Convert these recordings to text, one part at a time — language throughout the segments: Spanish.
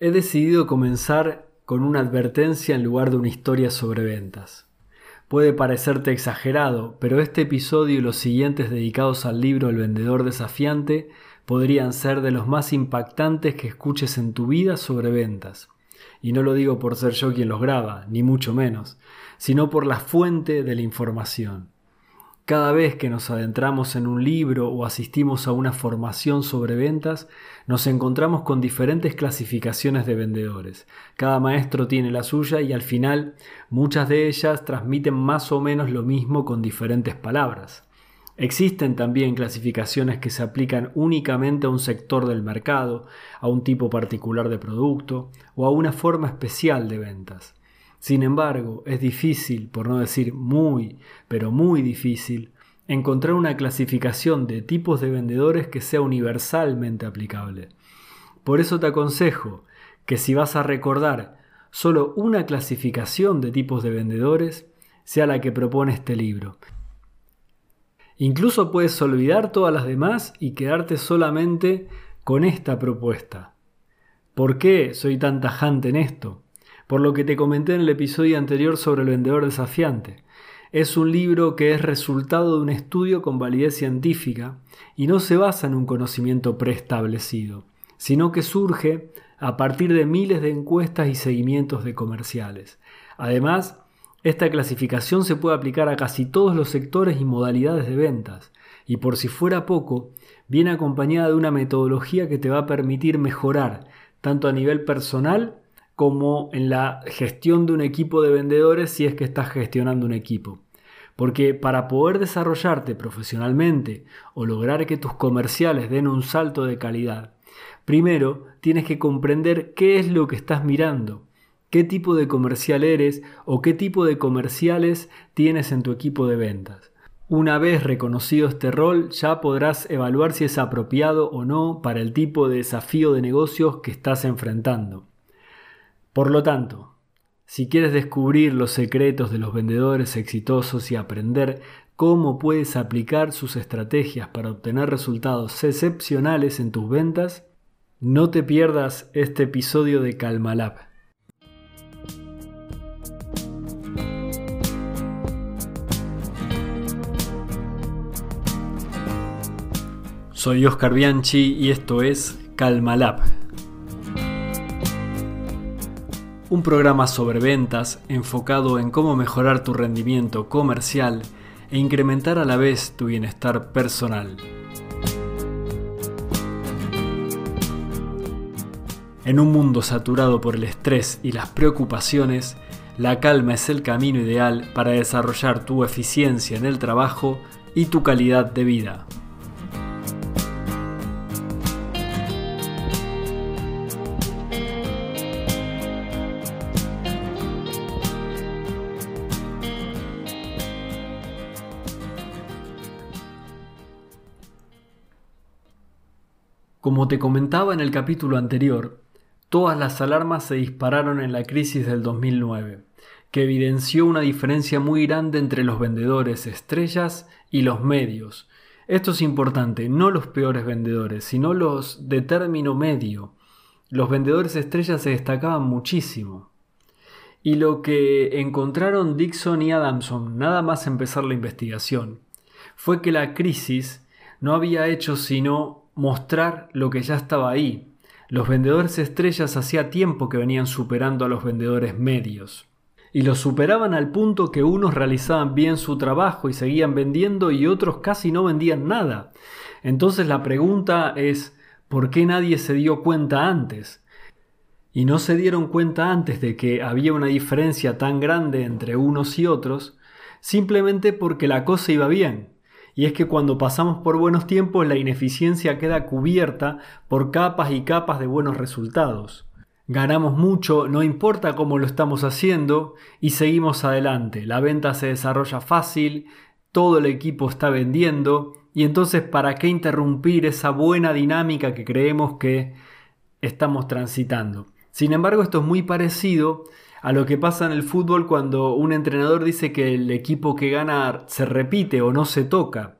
He decidido comenzar con una advertencia en lugar de una historia sobre ventas. Puede parecerte exagerado, pero este episodio y los siguientes dedicados al libro El vendedor desafiante podrían ser de los más impactantes que escuches en tu vida sobre ventas. Y no lo digo por ser yo quien los graba, ni mucho menos, sino por la fuente de la información. Cada vez que nos adentramos en un libro o asistimos a una formación sobre ventas, nos encontramos con diferentes clasificaciones de vendedores. Cada maestro tiene la suya y al final muchas de ellas transmiten más o menos lo mismo con diferentes palabras. Existen también clasificaciones que se aplican únicamente a un sector del mercado, a un tipo particular de producto o a una forma especial de ventas. Sin embargo, es difícil, por no decir muy, pero muy difícil, encontrar una clasificación de tipos de vendedores que sea universalmente aplicable. Por eso te aconsejo que si vas a recordar solo una clasificación de tipos de vendedores, sea la que propone este libro. Incluso puedes olvidar todas las demás y quedarte solamente con esta propuesta. ¿Por qué soy tan tajante en esto? Por lo que te comenté en el episodio anterior sobre el vendedor desafiante. Es un libro que es resultado de un estudio con validez científica y no se basa en un conocimiento preestablecido, sino que surge a partir de miles de encuestas y seguimientos de comerciales. Además, esta clasificación se puede aplicar a casi todos los sectores y modalidades de ventas, y por si fuera poco, viene acompañada de una metodología que te va a permitir mejorar, tanto a nivel personal como en la gestión de un equipo de vendedores si es que estás gestionando un equipo. Porque para poder desarrollarte profesionalmente o lograr que tus comerciales den un salto de calidad, primero tienes que comprender qué es lo que estás mirando, qué tipo de comercial eres o qué tipo de comerciales tienes en tu equipo de ventas. Una vez reconocido este rol, ya podrás evaluar si es apropiado o no para el tipo de desafío de negocios que estás enfrentando. Por lo tanto, si quieres descubrir los secretos de los vendedores exitosos y aprender cómo puedes aplicar sus estrategias para obtener resultados excepcionales en tus ventas, no te pierdas este episodio de Calmalab. Soy Oscar Bianchi y esto es Calmalab un programa sobre ventas enfocado en cómo mejorar tu rendimiento comercial e incrementar a la vez tu bienestar personal. En un mundo saturado por el estrés y las preocupaciones, la calma es el camino ideal para desarrollar tu eficiencia en el trabajo y tu calidad de vida. Como te comentaba en el capítulo anterior, todas las alarmas se dispararon en la crisis del 2009, que evidenció una diferencia muy grande entre los vendedores estrellas y los medios. Esto es importante, no los peores vendedores, sino los de término medio. Los vendedores estrellas se destacaban muchísimo. Y lo que encontraron Dixon y Adamson nada más empezar la investigación fue que la crisis no había hecho sino mostrar lo que ya estaba ahí. Los vendedores estrellas hacía tiempo que venían superando a los vendedores medios. Y los superaban al punto que unos realizaban bien su trabajo y seguían vendiendo y otros casi no vendían nada. Entonces la pregunta es, ¿por qué nadie se dio cuenta antes? Y no se dieron cuenta antes de que había una diferencia tan grande entre unos y otros, simplemente porque la cosa iba bien y es que cuando pasamos por buenos tiempos la ineficiencia queda cubierta por capas y capas de buenos resultados. Ganamos mucho, no importa cómo lo estamos haciendo, y seguimos adelante. La venta se desarrolla fácil, todo el equipo está vendiendo, y entonces ¿para qué interrumpir esa buena dinámica que creemos que estamos transitando? Sin embargo, esto es muy parecido a lo que pasa en el fútbol cuando un entrenador dice que el equipo que gana se repite o no se toca.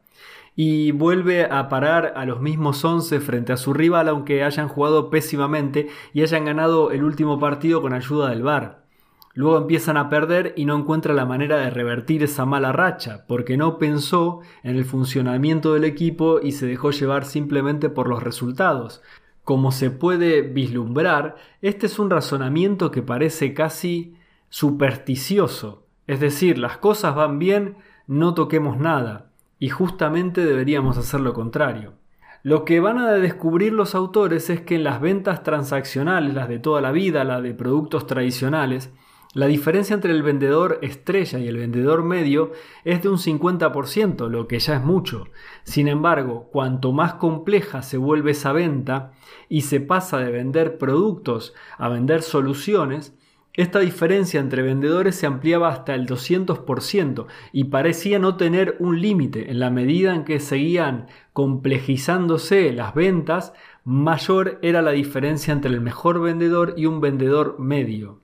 y vuelve a parar a los mismos 11 frente a su rival aunque hayan jugado pésimamente y hayan ganado el último partido con ayuda del VAR. Luego empiezan a perder y no encuentra la manera de revertir esa mala racha, porque no pensó en el funcionamiento del equipo y se dejó llevar simplemente por los resultados. Como se puede vislumbrar, este es un razonamiento que parece casi supersticioso, es decir, las cosas van bien, no toquemos nada, y justamente deberíamos hacer lo contrario. Lo que van a descubrir los autores es que en las ventas transaccionales, las de toda la vida, las de productos tradicionales, la diferencia entre el vendedor estrella y el vendedor medio es de un 50%, lo que ya es mucho. Sin embargo, cuanto más compleja se vuelve esa venta y se pasa de vender productos a vender soluciones, esta diferencia entre vendedores se ampliaba hasta el 200% y parecía no tener un límite. En la medida en que seguían complejizándose las ventas, mayor era la diferencia entre el mejor vendedor y un vendedor medio.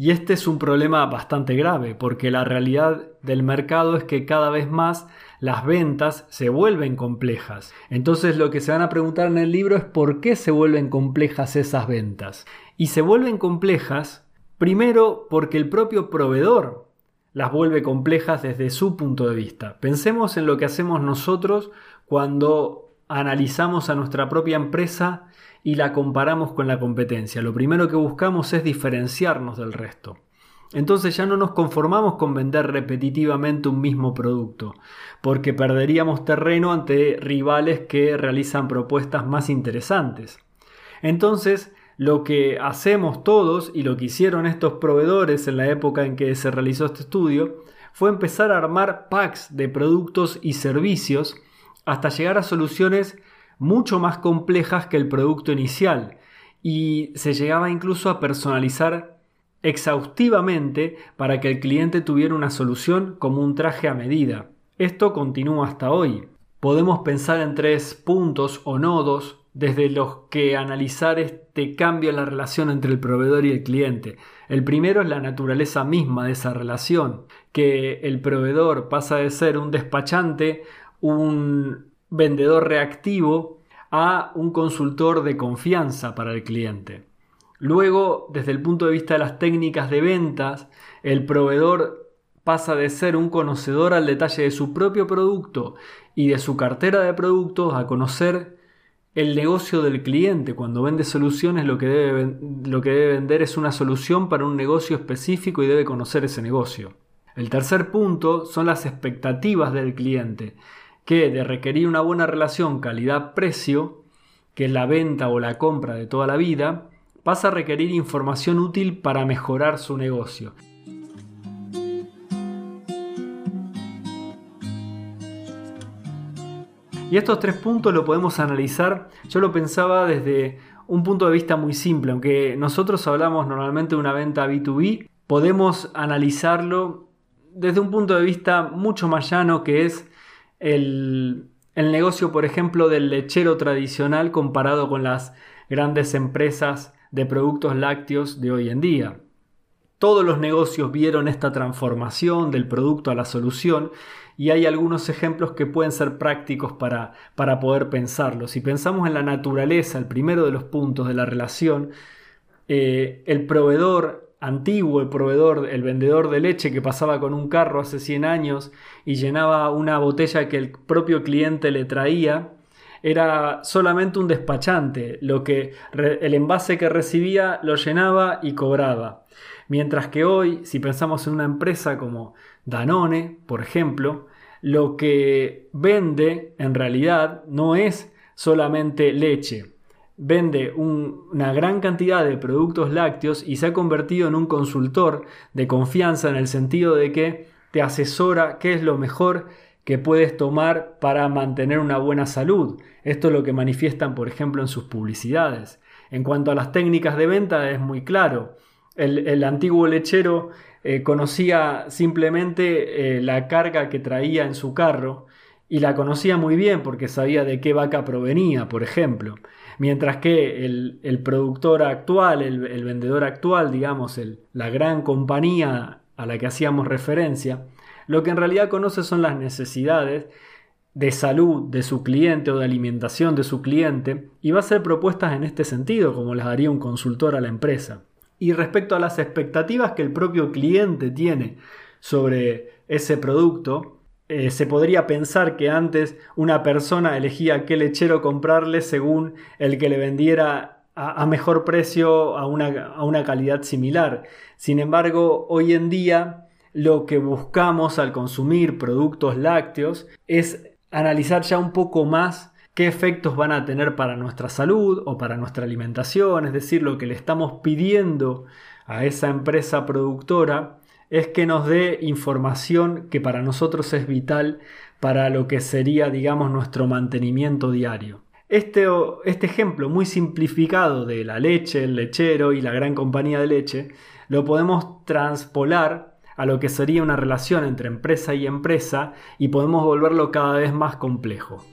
Y este es un problema bastante grave, porque la realidad del mercado es que cada vez más las ventas se vuelven complejas. Entonces lo que se van a preguntar en el libro es por qué se vuelven complejas esas ventas. Y se vuelven complejas primero porque el propio proveedor las vuelve complejas desde su punto de vista. Pensemos en lo que hacemos nosotros cuando analizamos a nuestra propia empresa y la comparamos con la competencia. Lo primero que buscamos es diferenciarnos del resto. Entonces ya no nos conformamos con vender repetitivamente un mismo producto, porque perderíamos terreno ante rivales que realizan propuestas más interesantes. Entonces, lo que hacemos todos y lo que hicieron estos proveedores en la época en que se realizó este estudio fue empezar a armar packs de productos y servicios hasta llegar a soluciones mucho más complejas que el producto inicial y se llegaba incluso a personalizar exhaustivamente para que el cliente tuviera una solución como un traje a medida. Esto continúa hasta hoy. Podemos pensar en tres puntos o nodos desde los que analizar este cambio en la relación entre el proveedor y el cliente. El primero es la naturaleza misma de esa relación, que el proveedor pasa de ser un despachante, un vendedor reactivo a un consultor de confianza para el cliente. Luego, desde el punto de vista de las técnicas de ventas, el proveedor pasa de ser un conocedor al detalle de su propio producto y de su cartera de productos a conocer el negocio del cliente. Cuando vende soluciones lo que, debe, vender es una solución para un negocio específico y debe conocer ese negocio. El tercer punto son las expectativas del cliente que de requerir una buena relación calidad-precio, que es la venta o la compra de toda la vida, pasa a requerir información útil para mejorar su negocio. Y estos tres puntos lo podemos analizar, yo lo pensaba desde un punto de vista muy simple, aunque nosotros hablamos normalmente de una venta B2B, podemos analizarlo desde un punto de vista mucho más llano que es el, negocio, por ejemplo, del lechero tradicional comparado con las grandes empresas de productos lácteos de hoy en día. Todos los negocios vieron esta transformación del producto a la solución y hay algunos ejemplos que pueden ser prácticos para, para poder pensarlo. Si pensamos en la naturaleza, el primero de los puntos de la relación, eh, el proveedor antiguo, el proveedor, el vendedor de leche que pasaba con un carro hace 100 años y llenaba una botella que el propio cliente le traía, era solamente un despachante, lo que el envase que recibía lo llenaba y cobraba. Mientras que hoy, si pensamos en una empresa como Danone, por ejemplo, lo que vende en realidad no es solamente leche, vende una gran cantidad de productos lácteos y se ha convertido en un consultor de confianza en el sentido de que te asesora qué es lo mejor que puedes tomar para mantener una buena salud. Esto es lo que manifiestan, por ejemplo, en sus publicidades. En cuanto a las técnicas de venta, es muy claro. El, antiguo lechero eh, conocía simplemente eh, la carga que traía en su carro y la conocía muy bien porque sabía de qué vaca provenía, por ejemplo. Mientras que el, productor actual, el, vendedor actual, digamos, la gran compañía a la que hacíamos referencia, lo que en realidad conoce son las necesidades de salud de su cliente o de alimentación de su cliente y va a hacer propuestas en este sentido, como las haría un consultor a la empresa. Y respecto a las expectativas que el propio cliente tiene sobre ese producto, eh, se podría pensar que antes una persona elegía qué lechero comprarle según el que le vendiera a, mejor precio a una, a una calidad similar. Sin embargo, hoy en día lo que buscamos al consumir productos lácteos es analizar ya un poco más qué efectos van a tener para nuestra salud o para nuestra alimentación, es decir, lo que le estamos pidiendo a esa empresa productora es que nos dé información que para nosotros es vital para lo que sería, digamos, nuestro mantenimiento diario. Este, este ejemplo muy simplificado de la leche, el lechero y la gran compañía de leche, lo podemos transpolar a lo que sería una relación entre empresa y empresa y podemos volverlo cada vez más complejo.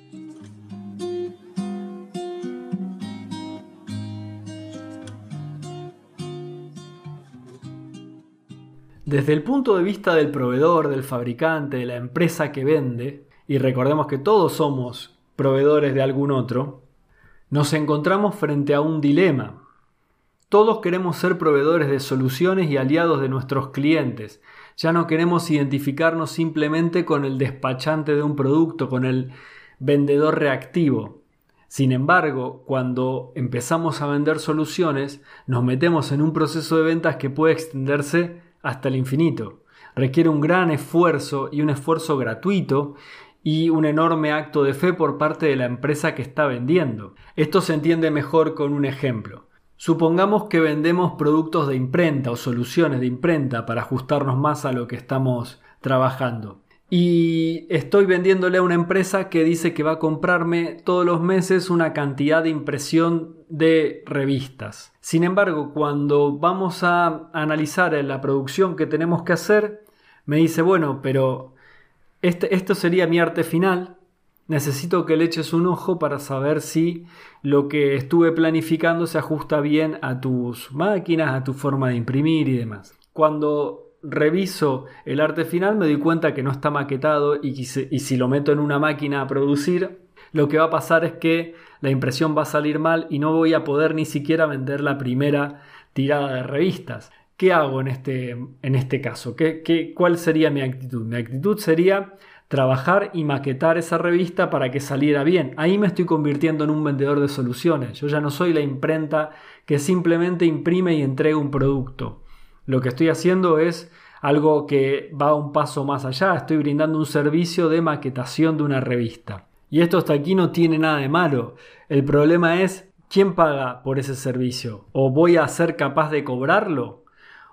Desde el punto de vista del proveedor, del fabricante, de la empresa que vende, y recordemos que todos somos proveedores de algún otro, nos encontramos frente a un dilema. Todos queremos ser proveedores de soluciones y aliados de nuestros clientes. Ya no queremos identificarnos simplemente con el despachante de un producto, con el vendedor reactivo. Sin embargo, cuando empezamos a vender soluciones, nos metemos en un proceso de ventas que puede extenderse hasta el infinito. Requiere un gran esfuerzo y un esfuerzo gratuito y un enorme acto de fe por parte de la empresa que está vendiendo. Esto se entiende mejor con un ejemplo. Supongamos que vendemos productos de imprenta o soluciones de imprenta para ajustarnos más a lo que estamos trabajando. Y estoy vendiéndole a una empresa que dice que va a comprarme todos los meses una cantidad de impresión de revistas. Sin embargo, cuando vamos a analizar la producción que tenemos que hacer, me dice, bueno, pero este, esto sería mi arte final, necesito que le eches un ojo para saber si lo que estuve planificando se ajusta bien a tus máquinas, a tu forma de imprimir y demás. Cuando reviso el arte final me doy cuenta que no está maquetado y, si lo meto en una máquina a producir, lo que va a pasar es que la impresión va a salir mal y no voy a poder ni siquiera vender la primera tirada de revistas. ¿Qué hago en este, en este caso? ¿Qué, qué, cuál sería mi actitud? Mi actitud sería trabajar y maquetar esa revista para que saliera bien. Ahí me estoy convirtiendo en un vendedor de soluciones. Yo ya no soy la imprenta que simplemente imprime y entrega un producto. Lo que estoy haciendo es algo que va un paso más allá. Estoy brindando un servicio de maquetación de una revista. Y esto hasta aquí no tiene nada de malo. El problema es quién paga por ese servicio. ¿O voy a ser capaz de cobrarlo?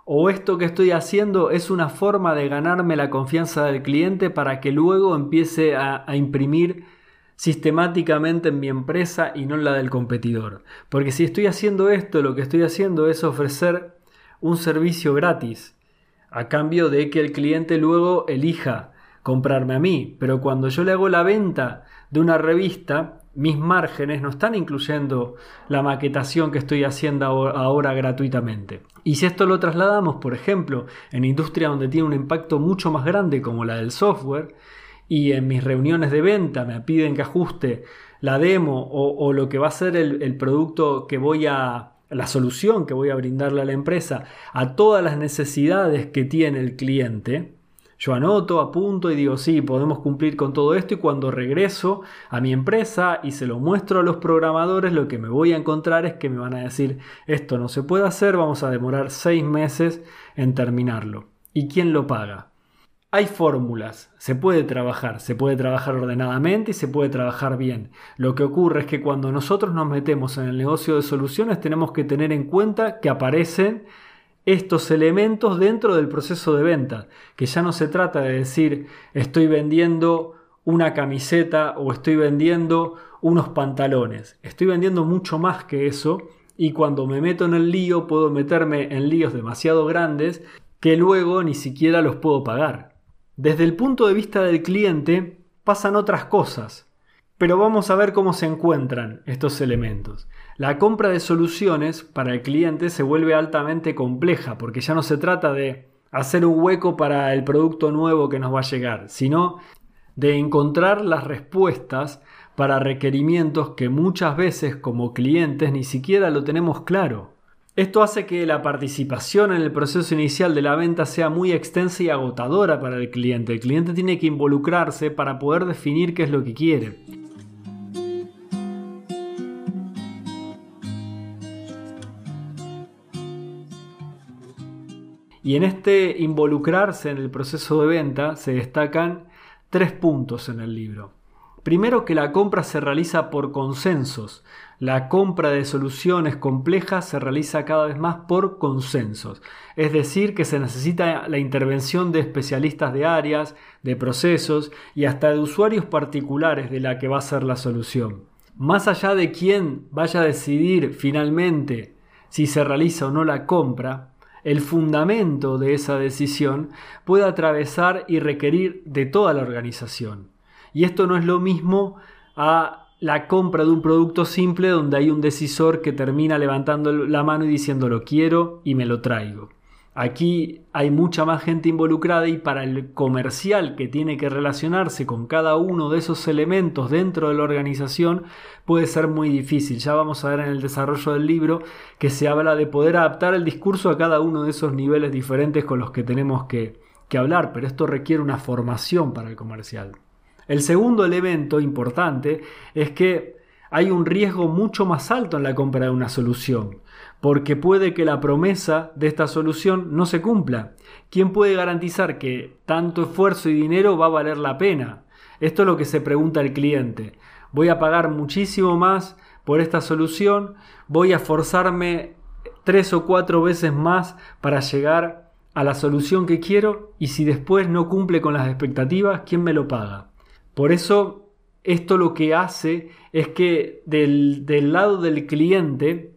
o esto que estoy haciendo es una forma de ganarme la confianza del cliente para que luego empiece a, imprimir sistemáticamente en mi empresa y no en la del competidor. Porque si estoy haciendo esto, lo que estoy haciendo es ofrecer un servicio gratis a cambio de que el cliente luego elija comprarme a mí. Pero cuando yo le hago la venta de una revista, mis márgenes no están incluyendo la maquetación que estoy haciendo ahora gratuitamente. Y si esto lo trasladamos, por ejemplo, en industria donde tiene un impacto mucho más grande como la del software, y en mis reuniones de venta me piden que ajuste la demo o, lo que va a ser el, producto que voy a, la solución que voy a brindarle a la empresa a todas las necesidades que tiene el cliente, yo anoto, apunto y digo, sí, podemos cumplir con todo esto y cuando regreso a mi empresa y se lo muestro a los programadores, lo que me voy a encontrar es que me van a decir, esto no se puede hacer, vamos a demorar seis meses en terminarlo. ¿Y quién lo paga? Hay fórmulas, se puede trabajar, se puede trabajar ordenadamente y se puede trabajar bien. Lo que ocurre es que cuando nosotros nos metemos en el negocio de soluciones tenemos que tener en cuenta que aparecen estos elementos dentro del proceso de venta, que ya no se trata de decir estoy vendiendo una camiseta o estoy vendiendo unos pantalones, estoy vendiendo mucho más que eso y cuando me meto en el lío puedo meterme en líos demasiado grandes que luego ni siquiera los puedo pagar. Desde el punto de vista del cliente pasan otras cosas, pero vamos a ver cómo se encuentran estos elementos. La compra de soluciones para el cliente se vuelve altamente compleja porque ya no se trata de hacer un hueco para el producto nuevo que nos va a llegar, sino de encontrar las respuestas para requerimientos que muchas veces como clientes ni siquiera lo tenemos claro. Esto hace que la participación en el proceso inicial de la venta sea muy extensa y agotadora para el cliente. El cliente tiene que involucrarse para poder definir qué es lo que quiere. Y en este involucrarse en el proceso de venta se destacan tres puntos en el libro. Primero que la compra se realiza por consensos. La compra de soluciones complejas se realiza cada vez más por consensos. Es decir, que se necesita la intervención de especialistas de áreas, de procesos y hasta de usuarios particulares de la que va a ser la solución. Más allá de quién vaya a decidir finalmente si se realiza o no la compra, el fundamento de esa decisión puede atravesar y requerir de toda la organización. Y esto no es lo mismo a la compra de un producto simple donde hay un decisor que termina levantando la mano y diciendo lo quiero y me lo traigo. Aquí hay mucha más gente involucrada y para el comercial que tiene que relacionarse con cada uno de esos elementos dentro de la organización puede ser muy difícil. Ya vamos a ver en el desarrollo del libro que se habla de poder adaptar el discurso a cada uno de esos niveles diferentes con los que tenemos que, que hablar, pero esto requiere una formación para el comercial. El segundo elemento importante es que hay un riesgo mucho más alto en la compra de una solución, porque puede que la promesa de esta solución no se cumpla. ¿Quién puede garantizar que tanto esfuerzo y dinero va a valer la pena? Esto es lo que se pregunta el cliente. Voy a pagar muchísimo más por esta solución, voy a forzarme tres o cuatro veces más para llegar a la solución que quiero y si después no cumple con las expectativas, ¿quién me lo paga? Por eso, esto lo que hace es que del, lado del cliente,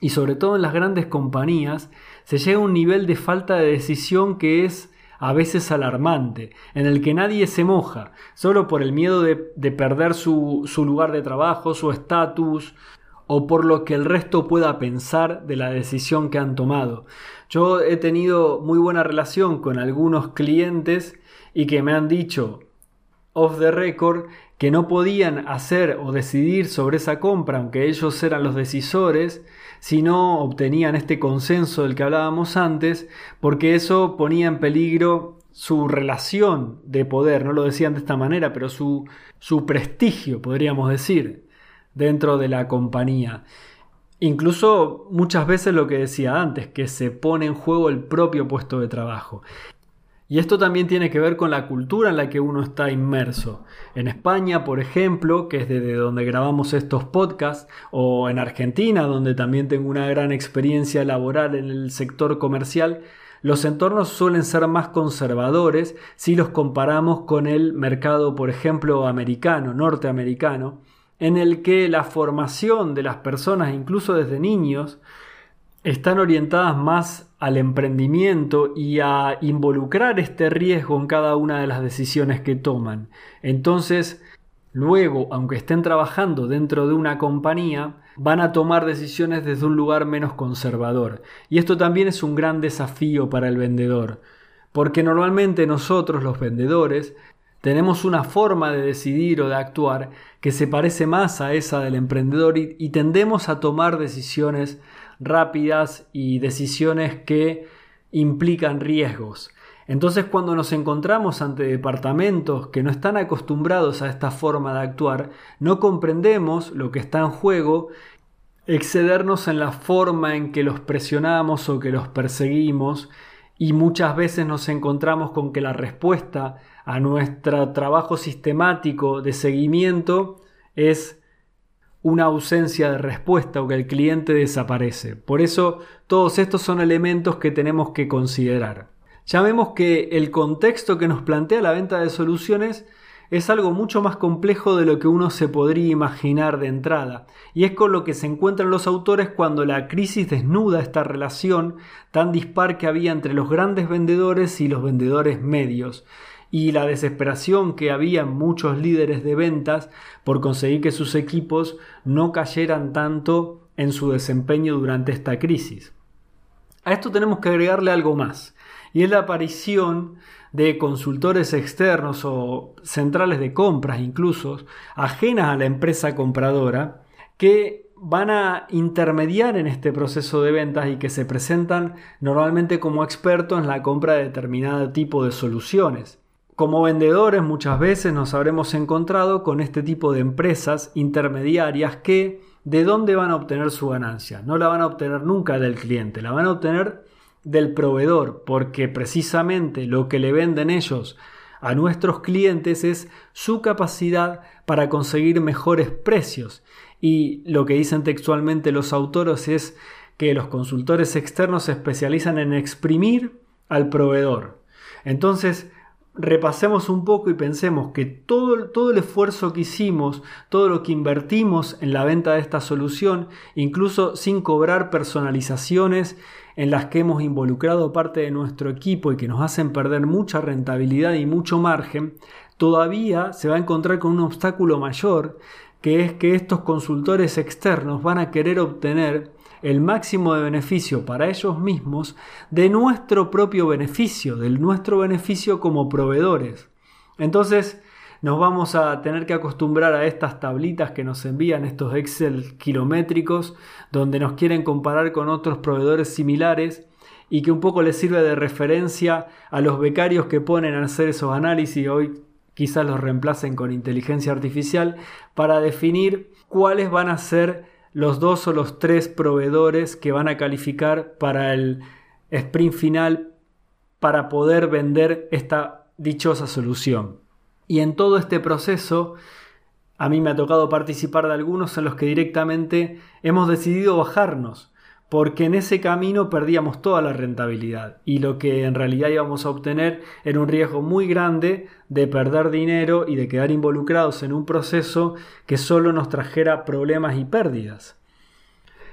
y sobre todo en las grandes compañías, se llega a un nivel de falta de decisión que es a veces alarmante, en el que nadie se moja, solo por el miedo de, perder su, su lugar de trabajo, su estatus, o por lo que el resto pueda pensar de la decisión que han tomado. Yo he tenido muy buena relación con algunos clientes y que me han dicho, off the record que no podían hacer o decidir sobre esa compra, aunque ellos eran los decisores, si no obtenían este consenso del que hablábamos antes, porque eso ponía en peligro su relación de poder, no lo decían de esta manera, pero su, su prestigio, podríamos decir, dentro de la compañía. Incluso muchas veces lo que decía antes, que se pone en juego el propio puesto de trabajo. Y esto también tiene que ver con la cultura en la que uno está inmerso. En España, por ejemplo, que es desde donde grabamos estos podcasts, o en Argentina, donde también tengo una gran experiencia laboral en el sector comercial, los entornos suelen ser más conservadores si los comparamos con el mercado, por ejemplo, americano, norteamericano, en el que la formación de las personas, incluso desde niños, están orientadas más al emprendimiento y a involucrar este riesgo en cada una de las decisiones que toman. Entonces, luego, aunque estén trabajando dentro de una compañía, van a tomar decisiones desde un lugar menos conservador. Y esto también es un gran desafío para el vendedor, porque normalmente nosotros los vendedores tenemos una forma de decidir o de actuar que se parece más a esa del emprendedor y, tendemos a tomar decisiones rápidas y decisiones que implican riesgos. Entonces cuando nos encontramos ante departamentos que no están acostumbrados a esta forma de actuar, no comprendemos lo que está en juego, excedernos en la forma en que los presionamos o que los perseguimos y muchas veces nos encontramos con que la respuesta a nuestro trabajo sistemático de seguimiento es una ausencia de respuesta o que el cliente desaparece. Por eso todos estos son elementos que tenemos que considerar. Ya vemos que el contexto que nos plantea la venta de soluciones es algo mucho más complejo de lo que uno se podría imaginar de entrada, y es con lo que se encuentran los autores cuando la crisis desnuda esta relación tan dispar que había entre los grandes vendedores y los vendedores medios, y la desesperación que había en muchos líderes de ventas por conseguir que sus equipos no cayeran tanto en su desempeño durante esta crisis. A esto tenemos que agregarle algo más, y es la aparición de consultores externos o centrales de compras incluso, ajenas a la empresa compradora, que van a intermediar en este proceso de ventas y que se presentan normalmente como expertos en la compra de determinado tipo de soluciones. Como vendedores muchas veces nos habremos encontrado con este tipo de empresas intermediarias que de dónde van a obtener su ganancia. No la van a obtener nunca del cliente, la van a obtener del proveedor, porque precisamente lo que le venden ellos a nuestros clientes es su capacidad para conseguir mejores precios. Y lo que dicen textualmente los autores es que los consultores externos se especializan en exprimir al proveedor. Entonces, repasemos un poco y pensemos que todo, todo, el esfuerzo que hicimos, todo lo que invertimos en la venta de esta solución, incluso sin cobrar personalizaciones en las que hemos involucrado parte de nuestro equipo y que nos hacen perder mucha rentabilidad y mucho margen, todavía se va a encontrar con un obstáculo mayor, que es que estos consultores externos van a querer obtener el máximo de beneficio para ellos mismos de nuestro propio beneficio, del nuestro beneficio como proveedores. Entonces, nos vamos a tener que acostumbrar a estas tablitas que nos envían estos Excel kilométricos, donde nos quieren comparar con otros proveedores similares y que un poco les sirve de referencia a los becarios que ponen a hacer esos análisis. Hoy quizás los reemplacen con inteligencia artificial para definir cuáles van a ser los dos o los tres proveedores que van a calificar para el sprint final para poder vender esta dichosa solución. Y en todo este proceso, a mí me ha tocado participar de algunos en los que directamente hemos decidido bajarnos, porque en ese camino perdíamos toda la rentabilidad y lo que en realidad íbamos a obtener era un riesgo muy grande de perder dinero y de quedar involucrados en un proceso que solo nos trajera problemas y pérdidas.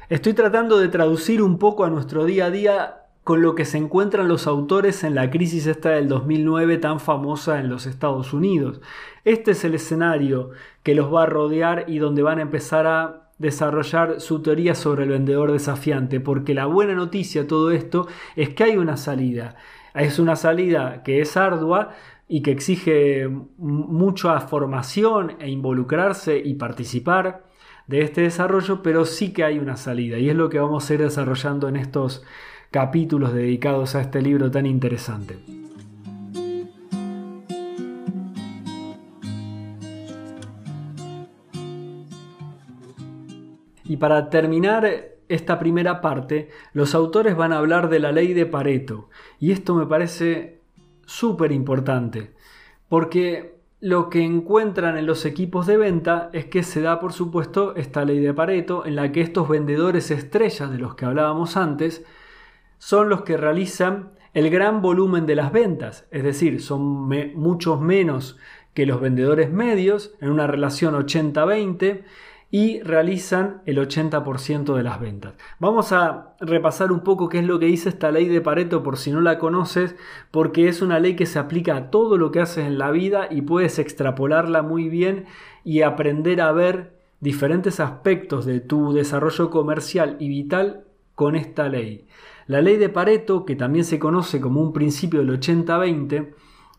Estoy tratando de traducir un poco a nuestro día a día con lo que se encuentran los autores en la crisis esta del 2009 tan famosa en los Estados Unidos. Este es el escenario que los va a rodear y donde van a empezar a desarrollar su teoría sobre el vendedor desafiante, porque la buena noticia de todo esto es que hay una salida. Es una salida que es ardua y que exige mucha formación e involucrarse y participar de este desarrollo, pero sí que hay una salida y es lo que vamos a ir desarrollando en estos capítulos dedicados a este libro tan interesante. Y para terminar esta primera parte, los autores van a hablar de la ley de Pareto. Y esto me parece súper importante, porque lo que encuentran en los equipos de venta es que se da, por supuesto, esta ley de Pareto, en la que estos vendedores estrellas de los que hablábamos antes, son los que realizan el gran volumen de las ventas, es decir, son muchos menos que los vendedores medios, en una relación 80-20, y realizan el 80% de las ventas. Vamos a repasar un poco qué es lo que dice esta ley de Pareto por si no la conoces, porque es una ley que se aplica a todo lo que haces en la vida y puedes extrapolarla muy bien y aprender a ver diferentes aspectos de tu desarrollo comercial y vital con esta ley. La ley de Pareto, que también se conoce como un principio del 80-20,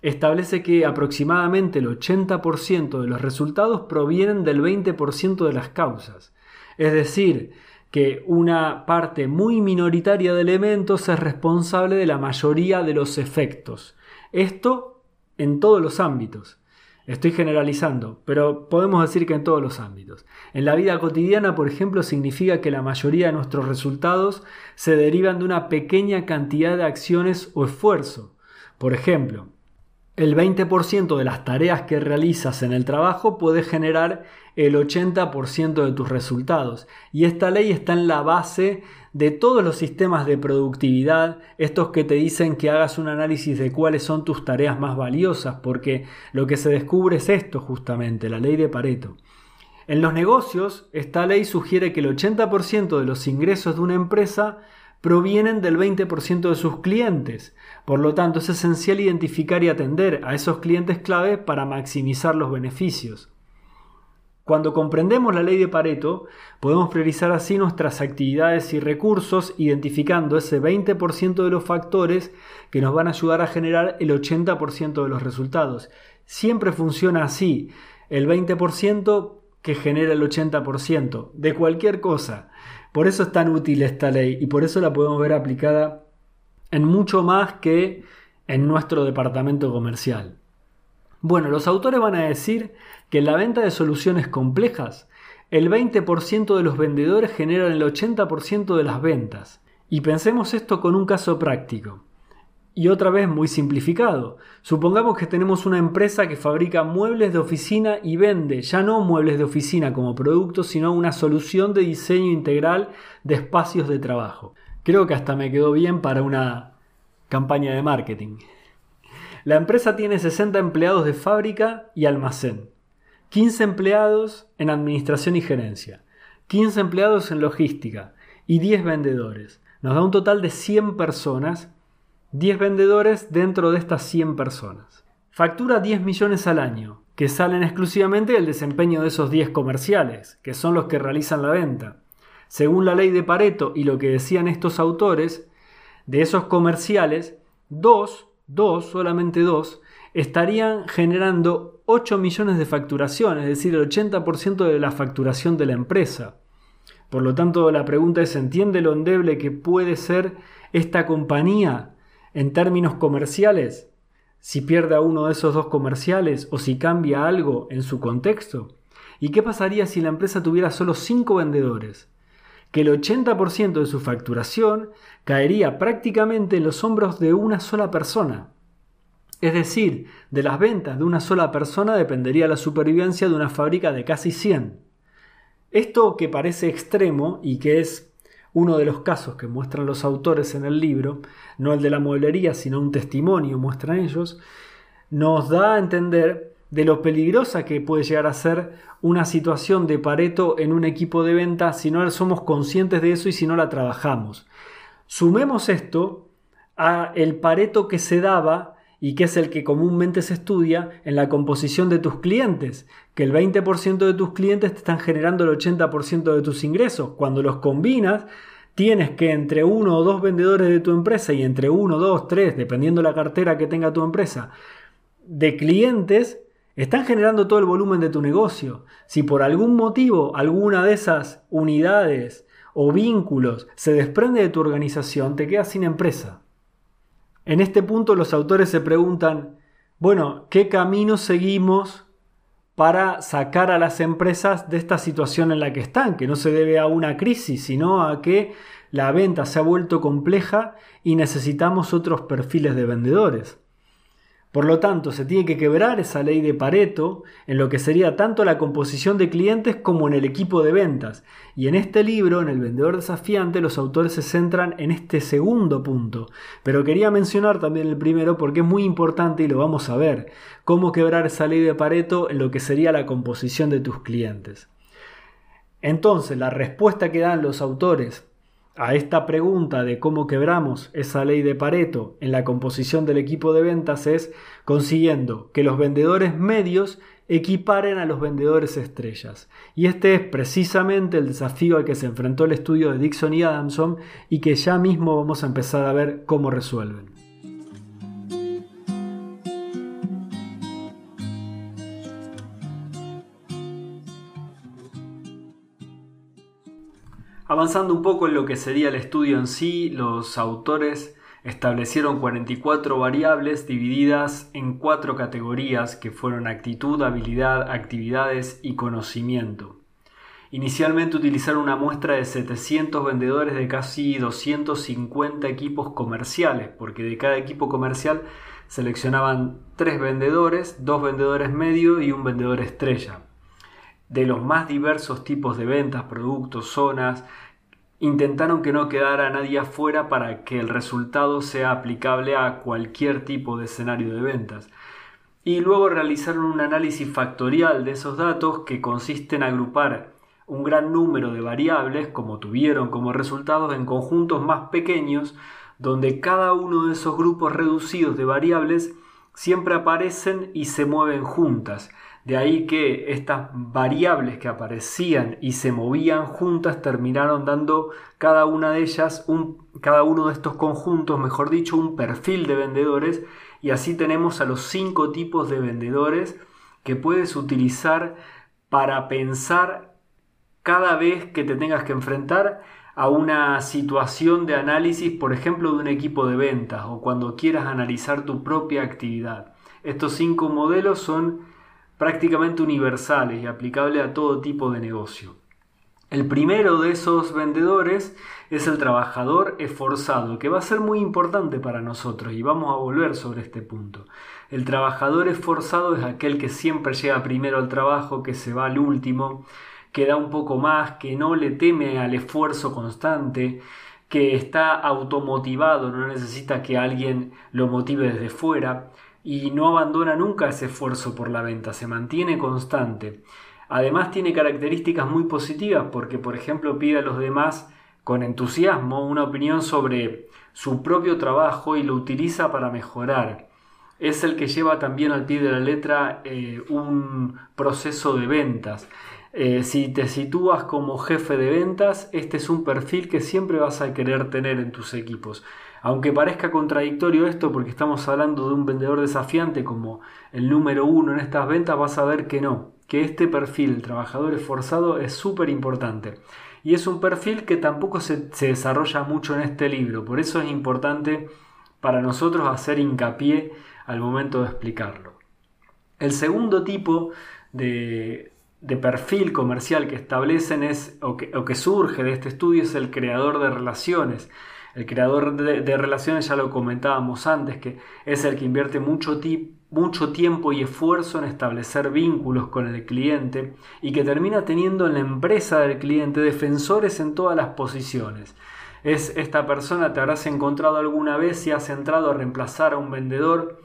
establece que aproximadamente el 80% de los resultados provienen del 20% de las causas. Es decir, que una parte muy minoritaria de elementos es responsable de la mayoría de los efectos. Esto en todos los ámbitos. Estoy generalizando, pero podemos decir que en todos los ámbitos. En la vida cotidiana, por ejemplo, significa que la mayoría de nuestros resultados se derivan de una pequeña cantidad de acciones o esfuerzo. Por ejemplo, el 20% de las tareas que realizas en el trabajo puede generar el 80% de tus resultados. Y esta ley está en la base de todos los sistemas de productividad, estos que te dicen que hagas un análisis de cuáles son tus tareas más valiosas, porque lo que se descubre es esto justamente, la ley de Pareto. En los negocios, esta ley sugiere que el 80% de los ingresos de una empresa provienen del 20% de sus clientes. Por lo tanto, es esencial identificar y atender a esos clientes clave para maximizar los beneficios. Cuando comprendemos la ley de Pareto, podemos priorizar así nuestras actividades y recursos, identificando ese 20% de los factores que nos van a ayudar a generar el 80% de los resultados. Siempre funciona así, el 20% que genera el 80% de cualquier cosa. Por eso es tan útil esta ley y por eso la podemos ver aplicada en mucho más que en nuestro departamento comercial. Bueno, los autores van a decir que en la venta de soluciones complejas, el 20% de los vendedores generan el 80% de las ventas. Y pensemos esto con un caso práctico. Y otra vez muy simplificado. Supongamos que tenemos una empresa que fabrica muebles de oficina y vende ya no muebles de oficina como producto, sino una solución de diseño integral de espacios de trabajo. Creo que hasta me quedó bien para una campaña de marketing. La empresa tiene 60 empleados de fábrica y almacén, 15 empleados en administración y gerencia, 15 empleados en logística y 10 vendedores. Nos da un total de 100 personas, 10 vendedores dentro de estas 100 personas. Factura 10 millones al año, que salen exclusivamente del desempeño de esos 10 comerciales, que son los que realizan la venta. Según la ley de Pareto y lo que decían estos autores, de esos comerciales, dos dos, solamente dos, estarían generando 8 millones de facturación, es decir, el 80% de la facturación de la empresa. Por lo tanto, la pregunta es, ¿entiende lo endeble que puede ser esta compañía en términos comerciales si pierde a uno de esos dos comerciales o si cambia algo en su contexto? ¿Y qué pasaría si la empresa tuviera solo 5 vendedores? Que el 80% de su facturación caería prácticamente en los hombros de una sola persona. Es decir, de las ventas de una sola persona dependería la supervivencia de una fábrica de casi 100. Esto que parece extremo y que es uno de los casos que muestran los autores en el libro, no el de la mueblería, sino un testimonio muestran ellos, nos da a entender de lo peligrosa que puede llegar a ser una situación de Pareto en un equipo de venta si no somos conscientes de eso y si no la trabajamos. Sumemos esto a el Pareto que se daba y que es el que comúnmente se estudia en la composición de tus clientes, que el 20% de tus clientes te están generando el 80% de tus ingresos. Cuando los combinas, tienes que entre uno o dos vendedores de tu empresa y entre uno, dos, tres, dependiendo la cartera que tenga tu empresa, de clientes, están generando todo el volumen de tu negocio. Si por algún motivo alguna de esas unidades o vínculos se desprende de tu organización, te quedas sin empresa. En este punto los autores se preguntan, bueno, ¿qué camino seguimos para sacar a las empresas de esta situación en la que están, que no se debe a una crisis, sino a que la venta se ha vuelto compleja y necesitamos otros perfiles de vendedores? Por lo tanto, se tiene que quebrar esa ley de Pareto en lo que sería tanto la composición de clientes como en el equipo de ventas. Y en este libro, en El vendedor desafiante, los autores se centran en este segundo punto. Pero quería mencionar también el primero porque es muy importante y lo vamos a ver. Cómo quebrar esa ley de Pareto en lo que sería la composición de tus clientes. Entonces, la respuesta que dan los autores a esta pregunta de cómo quebramos esa ley de Pareto en la composición del equipo de ventas es consiguiendo que los vendedores medios equiparen a los vendedores estrellas. Y este es precisamente el desafío al que se enfrentó el estudio de Dixon y Adamson y que ya mismo vamos a empezar a ver cómo resuelven. Avanzando un poco en lo que sería el estudio en sí, los autores establecieron 44 variables divididas en cuatro categorías que fueron actitud, habilidad, actividades y conocimiento. Inicialmente utilizaron una muestra de 700 vendedores de casi 250 equipos comerciales, porque de cada equipo comercial seleccionaban tres vendedores, dos vendedores medio y un vendedor estrella de los más diversos tipos de ventas, productos, zonas, intentaron que no quedara nadie afuera para que el resultado sea aplicable a cualquier tipo de escenario de ventas. Y luego realizaron un análisis factorial de esos datos que consiste en agrupar un gran número de variables, como tuvieron como resultados, en conjuntos más pequeños, donde cada uno de esos grupos reducidos de variables siempre aparecen y se mueven juntas, De ahí que estas variables que aparecían y se movían juntas terminaron dando cada una de ellas, un, cada uno de estos conjuntos, mejor dicho, un perfil de vendedores. Y así tenemos a los cinco tipos de vendedores que puedes utilizar para pensar cada vez que te tengas que enfrentar a una situación de análisis, por ejemplo, de un equipo de ventas o cuando quieras analizar tu propia actividad. Estos cinco modelos son prácticamente universales y aplicables a todo tipo de negocio. El primero de esos vendedores es el trabajador esforzado, que va a ser muy importante para nosotros y vamos a volver sobre este punto. El trabajador esforzado es aquel que siempre llega primero al trabajo, que se va al último, que da un poco más, que no le teme al esfuerzo constante, que está automotivado, no necesita que alguien lo motive desde fuera y no abandona nunca ese esfuerzo por la venta, se mantiene constante. Además tiene características muy positivas porque, por ejemplo, pide a los demás con entusiasmo una opinión sobre su propio trabajo y lo utiliza para mejorar. Es el que lleva también al pie de la letra eh, un proceso de ventas. Eh, si te sitúas como jefe de ventas, este es un perfil que siempre vas a querer tener en tus equipos. Aunque parezca contradictorio esto porque estamos hablando de un vendedor desafiante como el número uno en estas ventas, vas a ver que no, que este perfil, el trabajador esforzado, es súper importante. Y es un perfil que tampoco se, desarrolla mucho en este libro, por eso es importante para nosotros hacer hincapié al momento de explicarlo. El segundo tipo de, perfil comercial que establecen es, o que, surge de este estudio es el creador de relaciones. El creador de, relaciones ya lo comentábamos antes, que es el que invierte mucho, mucho tiempo y esfuerzo en establecer vínculos con el cliente y que termina teniendo en la empresa del cliente defensores en todas las posiciones. Es esta persona, te habrás encontrado alguna vez si has entrado a reemplazar a un vendedor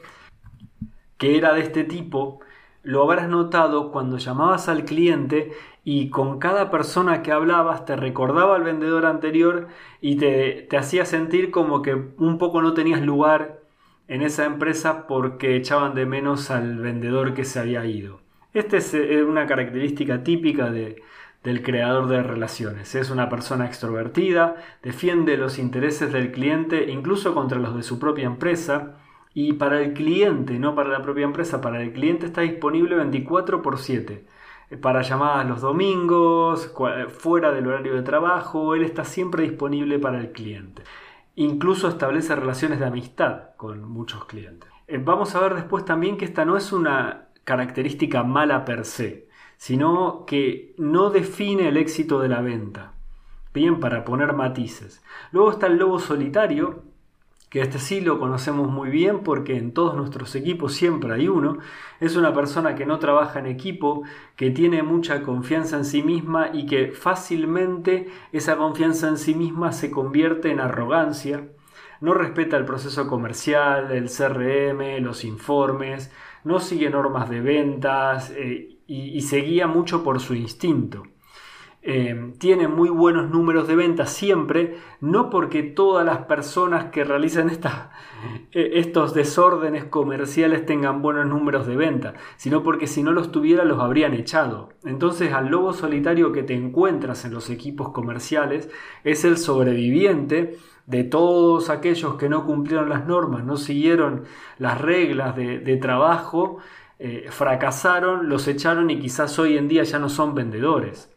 que era de este tipo, lo habrás notado cuando llamabas al cliente y con cada persona que hablabas te recordaba al vendedor anterior y te, hacía sentir como que un poco no tenías lugar en esa empresa porque echaban de menos al vendedor que se había ido. Esta es eh, una característica típica de, del creador de relaciones. Es una persona extrovertida, defiende los intereses del cliente incluso contra los de su propia empresa y para el cliente, no para la propia empresa, para el cliente está disponible 24 por 7 para llamadas los domingos, fuera del horario de trabajo, él está siempre disponible para el cliente. Incluso establece relaciones de amistad con muchos clientes. Eh, vamos a ver después también que esta no es una característica mala per se, sino que no define el éxito de la venta. Bien, para poner matices. Luego está el lobo solitario, que este sí lo conocemos muy bien porque en todos nuestros equipos siempre hay uno, es una persona que no trabaja en equipo, que tiene mucha confianza en sí misma y que fácilmente esa confianza en sí misma se convierte en arrogancia, no respeta el proceso comercial, el CRM, los informes, no sigue normas de ventas eh, y se guía mucho por su instinto. Eh, tiene muy buenos números de ventas siempre, no porque todas las personas que realizan eh, estos desórdenes comerciales tengan buenos números de venta, sino porque si no los tuviera los habrían echado. Entonces al lobo solitario que te encuentras en los equipos comerciales es el sobreviviente de todos aquellos que no cumplieron las normas, no siguieron las reglas de, trabajo, eh, fracasaron, los echaron y quizás hoy en día ya no son vendedores.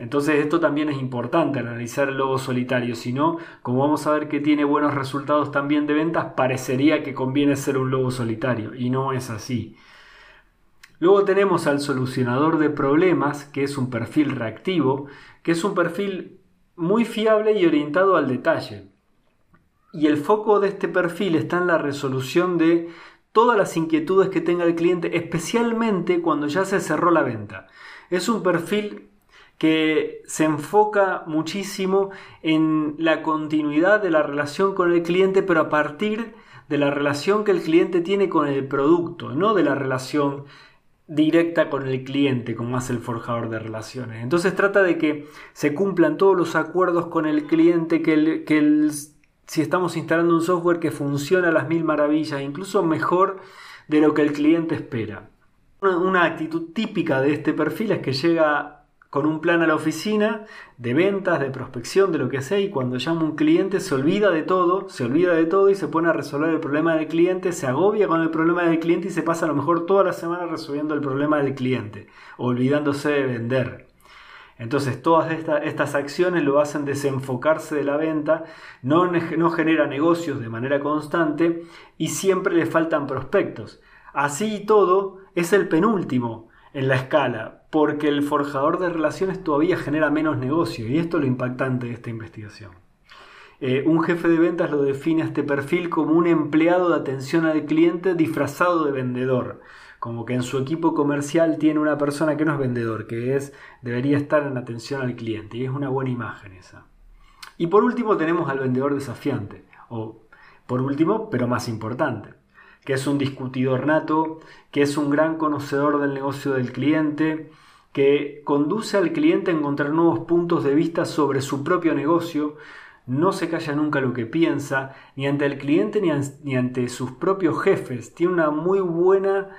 Entonces esto también es importante analizar el lobo solitario, si no, como vamos a ver que tiene buenos resultados también de ventas, parecería que conviene ser un lobo solitario y no es así. Luego tenemos al solucionador de problemas, que es un perfil reactivo, que es un perfil muy fiable y orientado al detalle. Y el foco de este perfil está en la resolución de todas las inquietudes que tenga el cliente, especialmente cuando ya se cerró la venta. Es un perfil que se enfoca muchísimo en la continuidad de la relación con el cliente, pero a partir de la relación que el cliente tiene con el producto, no de la relación directa con el cliente, como hace el forjador de relaciones. Entonces trata de que se cumplan todos los acuerdos con el cliente, que, si estamos instalando un software que funciona a las mil maravillas, incluso mejor de lo que el cliente espera. Una actitud típica de este perfil es que llega con un plan a la oficina de ventas, de prospección, de lo que sea, y cuando llama un cliente se olvida de todo, se olvida de todo y se pone a resolver el problema del cliente, se agobia con el problema del cliente y se pasa a lo mejor toda la semana resolviendo el problema del cliente, olvidándose de vender. Entonces todas estas acciones lo hacen desenfocarse de la venta, no, no genera negocios de manera constante y siempre le faltan prospectos. Así y todo es el penúltimo en la escala, porque el forjador de relaciones todavía genera menos negocio, y esto es lo impactante de esta investigación. Eh, un jefe de ventas lo define a este perfil como un empleado de atención al cliente disfrazado de vendedor, como que en su equipo comercial tiene una persona que no es vendedor, que es debería estar en atención al cliente, y es una buena imagen esa. Y por último tenemos al vendedor desafiante, o por último, pero más importante, que es un discutidor nato, que es un gran conocedor del negocio del cliente, que conduce al cliente a encontrar nuevos puntos de vista sobre su propio negocio, no se calla nunca lo que piensa, ni ante el cliente ni, ante sus propios jefes. Tiene una muy buena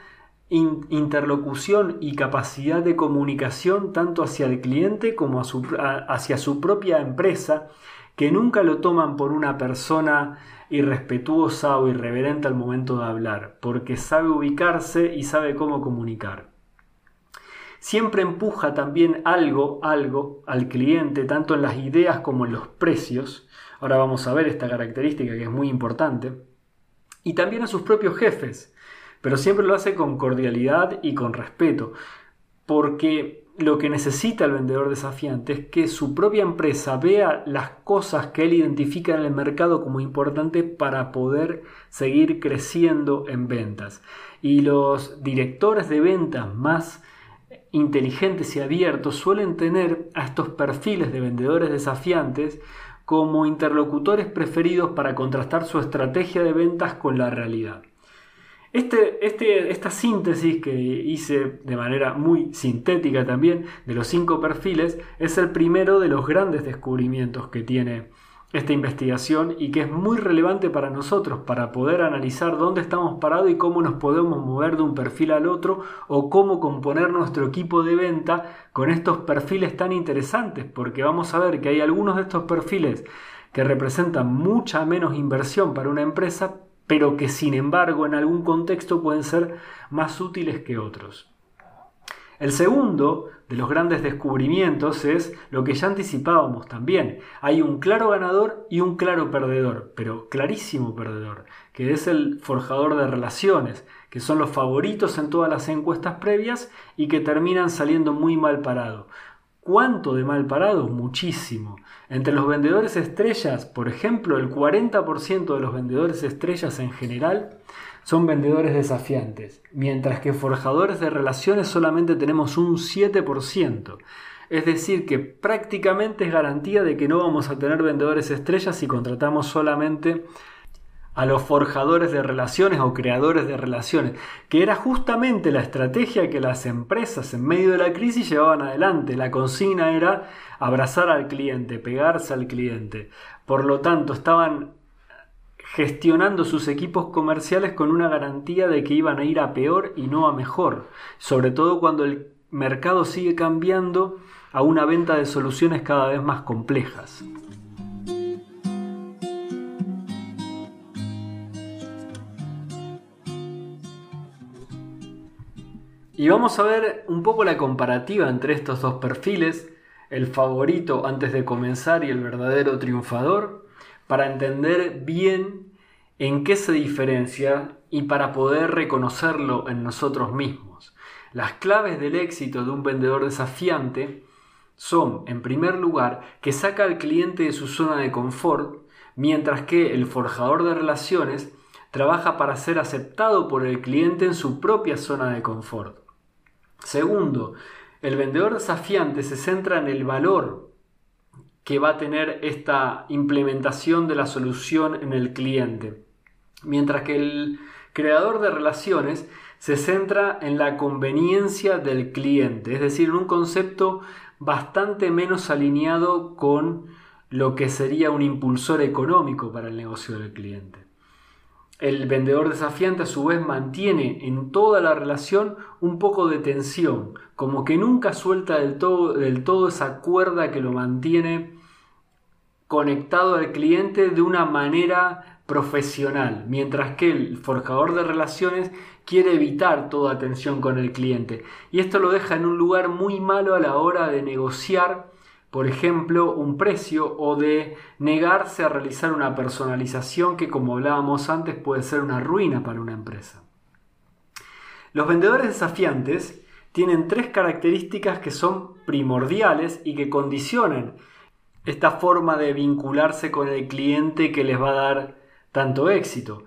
interlocución y capacidad de comunicación tanto hacia el cliente como hacia su propia empresa, que nunca lo toman por una persona irrespetuosa o irreverente al momento de hablar, porque sabe ubicarse y sabe cómo comunicar. Siempre empuja también algo, algo al cliente, tanto en las ideas como en los precios. Ahora vamos a ver esta característica que es muy importante. Y también a sus propios jefes, pero siempre lo hace con cordialidad y con respeto, porque lo que necesita el vendedor desafiante es que su propia empresa vea las cosas que él identifica en el mercado como importantes para poder seguir creciendo en ventas. Y los directores de ventas más inteligentes y abiertos suelen tener a estos perfiles de vendedores desafiantes como interlocutores preferidos para contrastar su estrategia de ventas con la realidad. Este, este, esta síntesis que hice de manera muy sintética también de los cinco perfiles es el primero de los grandes descubrimientos que tiene esta investigación y que es muy relevante para nosotros para poder analizar dónde estamos parados y cómo nos podemos mover de un perfil al otro o cómo componer nuestro equipo de venta con estos perfiles tan interesantes porque vamos a ver que hay algunos de estos perfiles que representan mucha menos inversión para una empresa pero que sin embargo en algún contexto pueden ser más útiles que otros. El segundo de los grandes descubrimientos es lo que ya anticipábamos también. Hay un claro ganador y un claro perdedor, pero clarísimo perdedor, que es el forjador de relaciones, que son los favoritos en todas las encuestas previas y que terminan saliendo muy mal parados. ¿Cuánto de mal parado? Muchísimo. Entre los vendedores estrellas, por ejemplo, el 40% de los vendedores estrellas en general son vendedores desafiantes, mientras que forjadores de relaciones solamente tenemos un 7%. Es decir, que prácticamente es garantía de que no vamos a tener vendedores estrellas si contratamos solamente a los forjadores de relaciones o creadores de relaciones, que era justamente la estrategia que las empresas en medio de la crisis llevaban adelante. La consigna era abrazar al cliente, pegarse al cliente. Por lo tanto, estaban gestionando sus equipos comerciales con una garantía de que iban a ir a peor y no a mejor, sobre todo cuando el mercado sigue cambiando a una venta de soluciones cada vez más complejas. Y vamos a ver un poco la comparativa entre estos dos perfiles, el favorito antes de comenzar y el verdadero triunfador, para entender bien en qué se diferencia y para poder reconocerlo en nosotros mismos. Las claves del éxito de un vendedor desafiante son, en primer lugar, que saca al cliente de su zona de confort, mientras que el forjador de relaciones trabaja para ser aceptado por el cliente en su propia zona de confort. Segundo, el vendedor desafiante se centra en el valor que va a tener esta implementación de la solución en el cliente, mientras que el creador de relaciones se centra en la conveniencia del cliente, es decir, en un concepto bastante menos alineado con lo que sería un impulsor económico para el negocio del cliente. El vendedor desafiante a su vez mantiene en toda la relación un poco de tensión, como que nunca suelta del todo, del todo esa cuerda que lo mantiene conectado al cliente de una manera profesional, mientras que el forjador de relaciones quiere evitar toda tensión con el cliente. Y esto lo deja en un lugar muy malo a la hora de negociar por ejemplo, un precio o de negarse a realizar una personalización que, como hablábamos antes, puede ser una ruina para una empresa. Los vendedores desafiantes tienen tres características que son primordiales y que condicionan esta forma de vincularse con el cliente que les va a dar tanto éxito.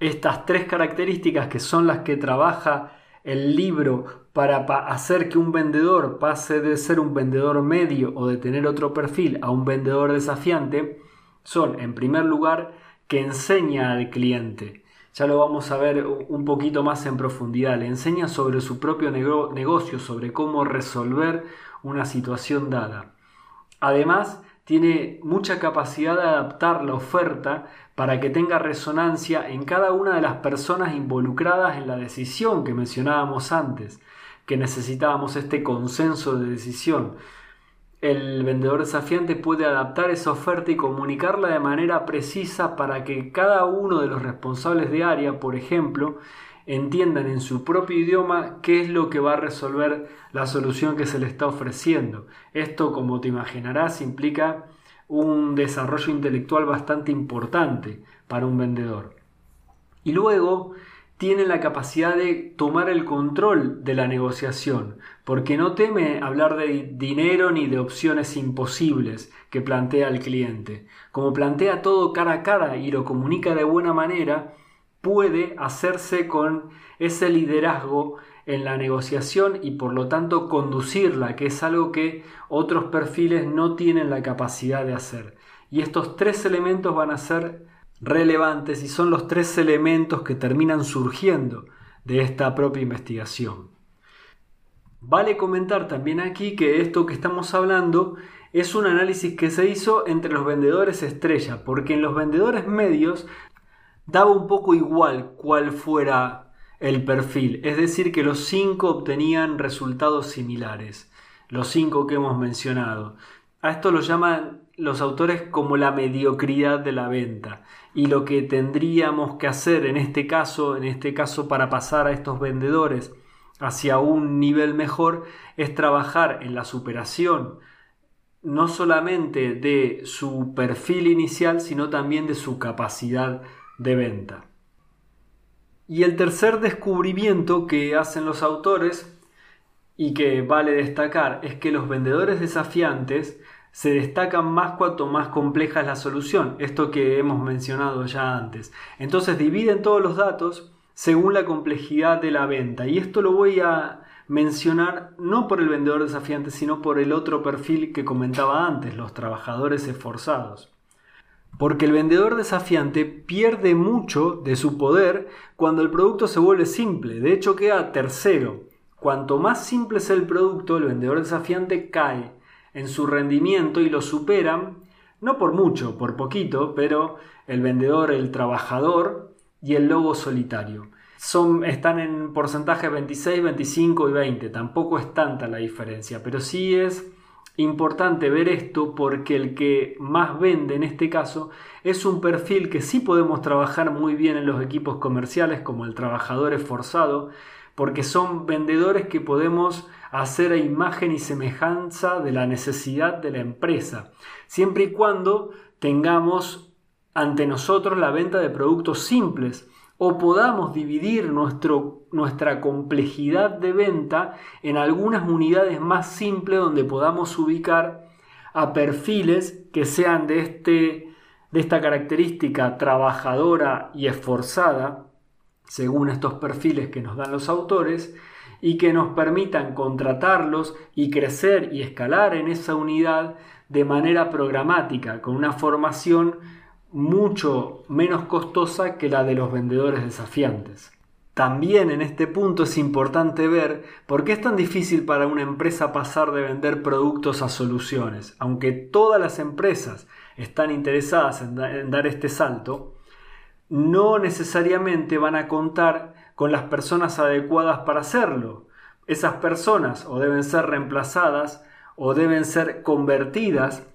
Estas tres características que son las que trabaja el libro para hacer que un vendedor pase de ser un vendedor medio o de tener otro perfil a un vendedor desafiante son, en primer lugar, que enseña al cliente. Ya lo vamos a ver un poquito más en profundidad. Le enseña sobre su propio negocio, sobre cómo resolver una situación dada. Además, tiene mucha capacidad de adaptar la oferta para que tenga resonancia en cada una de las personas involucradas en la decisión que mencionábamos antes que necesitábamos este consenso de decisión. El vendedor desafiante puede adaptar esa oferta y comunicarla de manera precisa para que cada uno de los responsables de área, por ejemplo, entiendan en su propio idioma qué es lo que va a resolver la solución que se le está ofreciendo. Esto, como te imaginarás, implica un desarrollo intelectual bastante importante para un vendedor. Y luego, tiene la capacidad de tomar el control de la negociación, porque no teme hablar de dinero ni de opciones imposibles que plantea el cliente. Como plantea todo cara a cara y lo comunica de buena manera, puede hacerse con ese liderazgo en la negociación y por lo tanto conducirla, que es algo que otros perfiles no tienen la capacidad de hacer. Y estos tres elementos van a ser relevantes y son los tres elementos que terminan surgiendo de esta propia investigación. Vale comentar también aquí que esto que estamos hablando es un análisis que se hizo entre los vendedores estrella, porque en los vendedores medios daba un poco igual cuál fuera el perfil, es decir, que los cinco obtenían resultados similares, los cinco que hemos mencionado. A esto lo llaman los autores como la mediocridad de la venta y lo que tendríamos que hacer en este caso, en este caso para pasar a estos vendedores hacia un nivel mejor es trabajar en la superación no solamente de su perfil inicial, sino también de su capacidad de venta. Y el tercer descubrimiento que hacen los autores y que vale destacar es que los vendedores desafiantes se destacan más cuanto más compleja es la solución, esto que hemos mencionado ya antes. Entonces dividen todos los datos según la complejidad de la venta y esto lo voy a mencionar no por el vendedor desafiante, sino por el otro perfil que comentaba antes, los trabajadores esforzados. Porque el vendedor desafiante pierde mucho de su poder cuando el producto se vuelve simple, de hecho queda tercero. Cuanto más simple es el producto, el vendedor desafiante cae en su rendimiento y lo superan, no por mucho, por poquito, pero el vendedor, el trabajador y el lobo solitario. Son, están en porcentaje 26, 25 y 20, tampoco es tanta la diferencia, pero sí es importante ver esto porque el que más vende en este caso es un perfil que sí podemos trabajar muy bien en los equipos comerciales como el trabajador esforzado, porque son vendedores que podemos hacer a imagen y semejanza de la necesidad de la empresa, siempre y cuando tengamos ante nosotros la venta de productos simples o podamos dividir nuestro, nuestra complejidad de venta en algunas unidades más simples donde podamos ubicar a perfiles que sean de, este, de esta característica trabajadora y esforzada, según estos perfiles que nos dan los autores, y que nos permitan contratarlos y crecer y escalar en esa unidad de manera programática, con una formación mucho menos costosa que la de los vendedores desafiantes. También en este punto es importante ver por qué es tan difícil para una empresa pasar de vender productos a soluciones. Aunque todas las empresas están interesadas en, dar este salto, no necesariamente van a contar con las personas adecuadas para hacerlo. Esas personas o deben ser reemplazadas o deben ser convertidas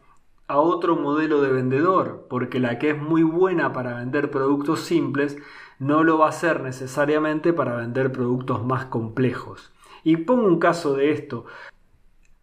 a otro modelo de vendedor, porque la que es muy buena para vender productos simples no lo va a ser necesariamente para vender productos más complejos. Y pongo un caso de esto.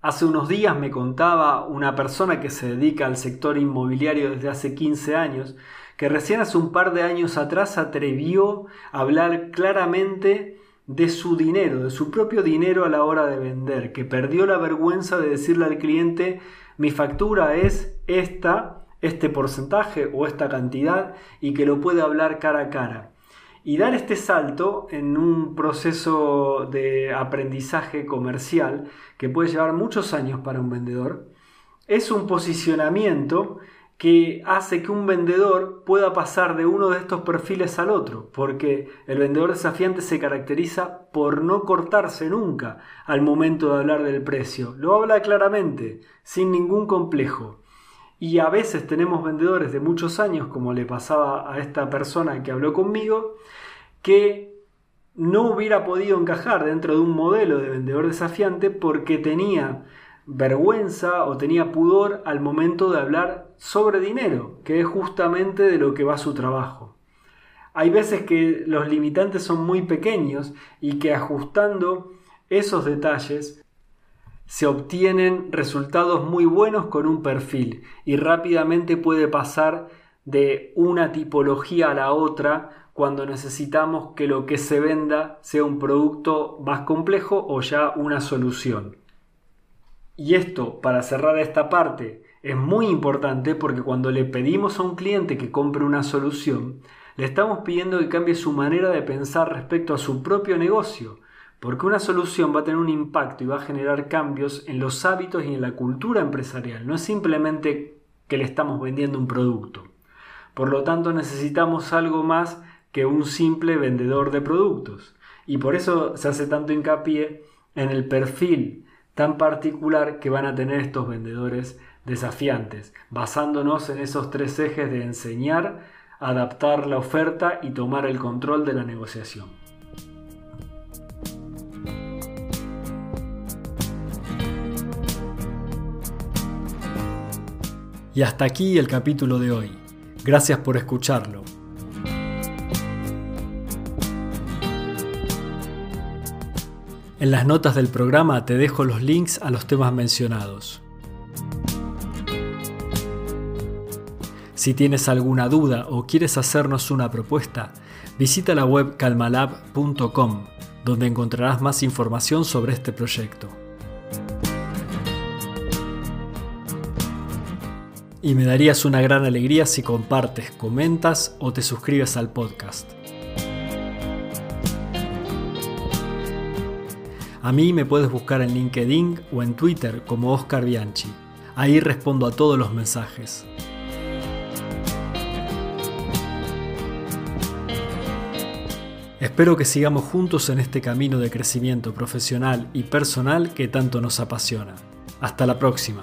Hace unos días me contaba una persona que se dedica al sector inmobiliario desde hace 15 años, que recién hace un par de años atrás atrevió a hablar claramente de su dinero, de su propio dinero a la hora de vender, que perdió la vergüenza de decirle al cliente mi factura es esta, este porcentaje o esta cantidad y que lo puede hablar cara a cara. Y dar este salto en un proceso de aprendizaje comercial que puede llevar muchos años para un vendedor, es un posicionamiento que hace que un vendedor pueda pasar de uno de estos perfiles al otro, porque el vendedor desafiante se caracteriza por no cortarse nunca al momento de hablar del precio. Lo habla claramente, sin ningún complejo. Y a veces tenemos vendedores de muchos años, como le pasaba a esta persona que habló conmigo, que no hubiera podido encajar dentro de un modelo de vendedor desafiante porque tenía vergüenza o tenía pudor al momento de hablar sobre dinero, que es justamente de lo que va su trabajo. Hay veces que los limitantes son muy pequeños y que ajustando esos detalles se obtienen resultados muy buenos con un perfil y rápidamente puede pasar de una tipología a la otra cuando necesitamos que lo que se venda sea un producto más complejo o ya una solución. Y esto, para cerrar esta parte, es muy importante porque cuando le pedimos a un cliente que compre una solución, le estamos pidiendo que cambie su manera de pensar respecto a su propio negocio, porque una solución va a tener un impacto y va a generar cambios en los hábitos y en la cultura empresarial, no es simplemente que le estamos vendiendo un producto. Por lo tanto, necesitamos algo más que un simple vendedor de productos. Y por eso se hace tanto hincapié en el perfil tan particular que van a tener estos vendedores desafiantes, basándonos en esos tres ejes de enseñar, adaptar la oferta y tomar el control de la negociación. Y hasta aquí el capítulo de hoy. Gracias por escucharlo. En las notas del programa te dejo los links a los temas mencionados. Si tienes alguna duda o quieres hacernos una propuesta, visita la web calmalab.com, donde encontrarás más información sobre este proyecto. Y me darías una gran alegría si compartes, comentas o te suscribes al podcast. A mí me puedes buscar en LinkedIn o en Twitter como Oscar Bianchi. Ahí respondo a todos los mensajes. Espero que sigamos juntos en este camino de crecimiento profesional y personal que tanto nos apasiona. Hasta la próxima.